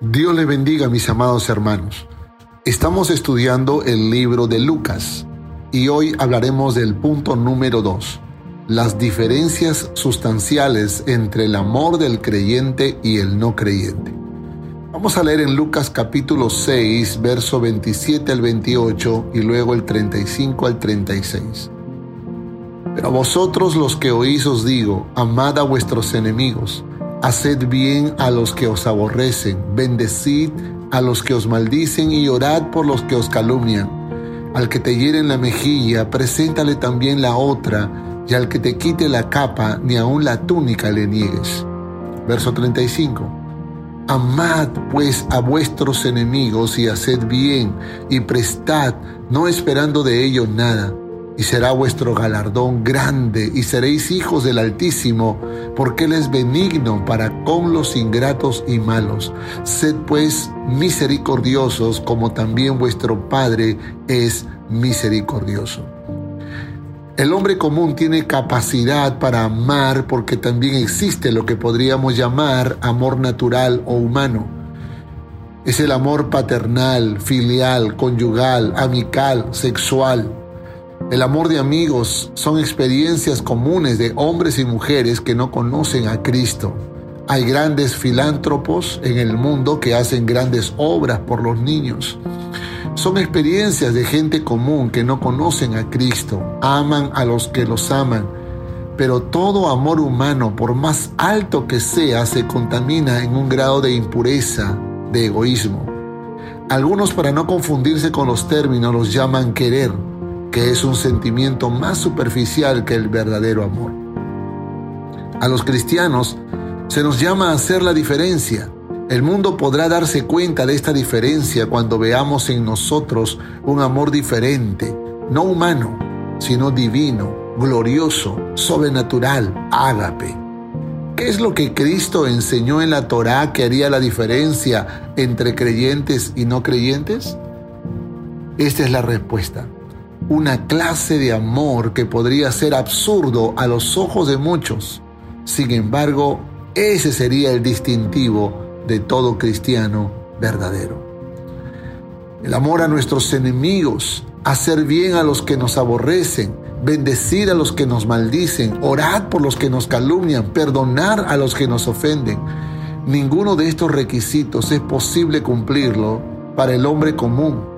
Dios le bendiga, mis amados hermanos. Estamos estudiando el libro de Lucas y hoy hablaremos del punto número 2, las diferencias sustanciales entre el amor del creyente y el no creyente. Vamos a leer en Lucas capítulo 6, verso 27 al 28 y luego el 35 al 36. Pero a vosotros los que oís os digo, amad a vuestros enemigos, haced bien a los que os aborrecen, bendecid a los que os maldicen y orad por los que os calumnian. Al que te hieren la mejilla, preséntale también la otra, y al que te quite la capa, ni aun la túnica le niegues. Verso 35. Amad pues a vuestros enemigos y haced bien, y prestad, no esperando de ellos nada y será vuestro galardón grande, y seréis hijos del Altísimo, porque Él es benigno para con los ingratos y malos. Sed pues misericordiosos, como también vuestro Padre es misericordioso. El hombre común tiene capacidad para amar porque también existe lo que podríamos llamar amor natural o humano. Es el amor paternal, filial, conyugal, amical, sexual el amor de amigos son experiencias comunes de hombres y mujeres que no conocen a Cristo. Hay grandes filántropos en el mundo que hacen grandes obras por los niños. Son experiencias de gente común que no conocen a Cristo, aman a los que los aman, pero todo amor humano, por más alto que sea, se contamina en un grado de impureza, de egoísmo. Algunos para no confundirse con los términos los llaman querer, que es un sentimiento más superficial que el verdadero amor. A los cristianos se nos llama a hacer la diferencia. El mundo podrá darse cuenta de esta diferencia cuando veamos en nosotros un amor diferente, no humano, sino divino, glorioso, sobrenatural, ágape. ¿Qué es lo que Cristo enseñó en la Torá que haría la diferencia entre creyentes y no creyentes? Esta es la respuesta una clase de amor que podría ser absurdo a los ojos de muchos. Sin embargo, ese sería el distintivo de todo cristiano verdadero. El amor a nuestros enemigos, hacer bien a los que nos aborrecen, bendecir a los que nos maldicen, orar por los que nos calumnian, perdonar a los que nos ofenden. Ninguno de estos requisitos es posible cumplirlo para el hombre común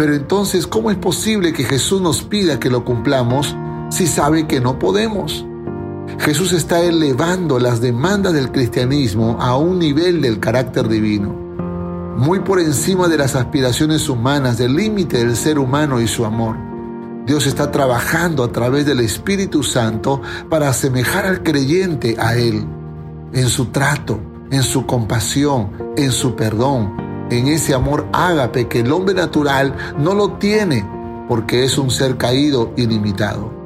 pero entonces, ¿cómo es posible que Jesús nos pida que lo cumplamos si sabe que no podemos? Jesús está elevando las demandas del cristianismo a un nivel del carácter divino, muy por encima de las aspiraciones humanas, del límite del ser humano y su amor. Dios está trabajando a través del Espíritu Santo para asemejar al creyente a Él, en su trato, en su compasión, en su perdón, en ese amor ágape que el hombre natural no lo tiene porque es un ser caído y limitado.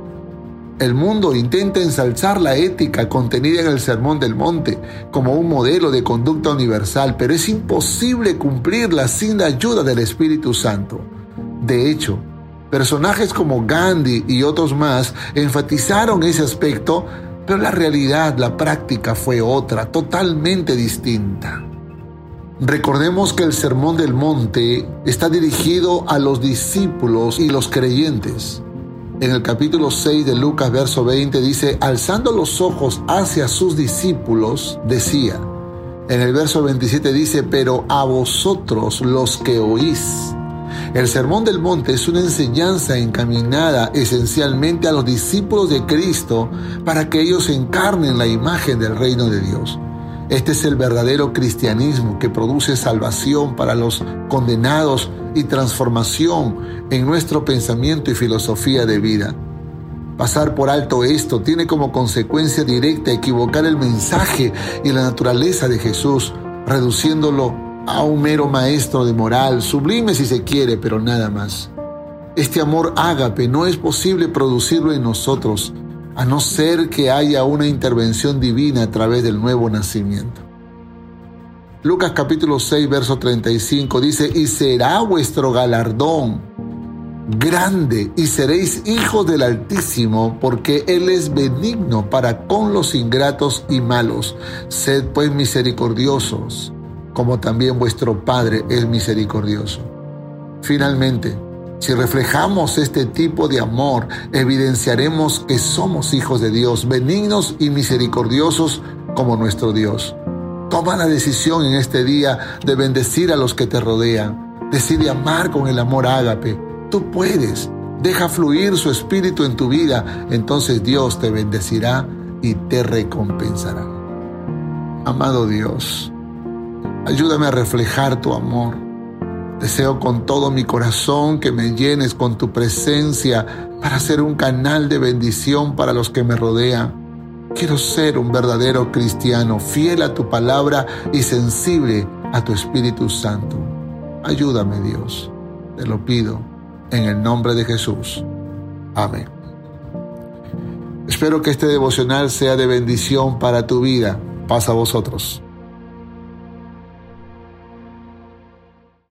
El mundo intenta ensalzar la ética contenida en el Sermón del Monte como un modelo de conducta universal, pero es imposible cumplirla sin la ayuda del Espíritu Santo. De hecho, personajes como Gandhi y otros más enfatizaron ese aspecto, pero la realidad, la práctica fue otra, totalmente distinta. Recordemos que el Sermón del Monte está dirigido a los discípulos y los creyentes. En el capítulo 6 de Lucas, verso 20 dice, alzando los ojos hacia sus discípulos, decía. En el verso 27 dice, pero a vosotros los que oís. El Sermón del Monte es una enseñanza encaminada esencialmente a los discípulos de Cristo para que ellos encarnen la imagen del reino de Dios. Este es el verdadero cristianismo que produce salvación para los condenados y transformación en nuestro pensamiento y filosofía de vida. Pasar por alto esto tiene como consecuencia directa equivocar el mensaje y la naturaleza de Jesús, reduciéndolo a un mero maestro de moral, sublime si se quiere, pero nada más. Este amor ágape no es posible producirlo en nosotros, a no ser que haya una intervención divina a través del nuevo nacimiento. Lucas capítulo 6, verso 35 dice, y será vuestro galardón grande y seréis hijos del Altísimo, porque Él es benigno para con los ingratos y malos. Sed pues misericordiosos, como también vuestro Padre es misericordioso. Finalmente, si reflejamos este tipo de amor, evidenciaremos que somos hijos de Dios, benignos y misericordiosos como nuestro Dios. Toma la decisión en este día de bendecir a los que te rodean. Decide amar con el amor ágape. Tú puedes. Deja fluir su espíritu en tu vida. Entonces Dios te bendecirá y te recompensará. Amado Dios, ayúdame a reflejar tu amor. Deseo con todo mi corazón que me llenes con tu presencia para ser un canal de bendición para los que me rodean. Quiero ser un verdadero cristiano, fiel a tu palabra y sensible a tu Espíritu Santo. Ayúdame Dios, te lo pido en el nombre de Jesús. Amén. Espero que este devocional sea de bendición para tu vida. Pasa a vosotros.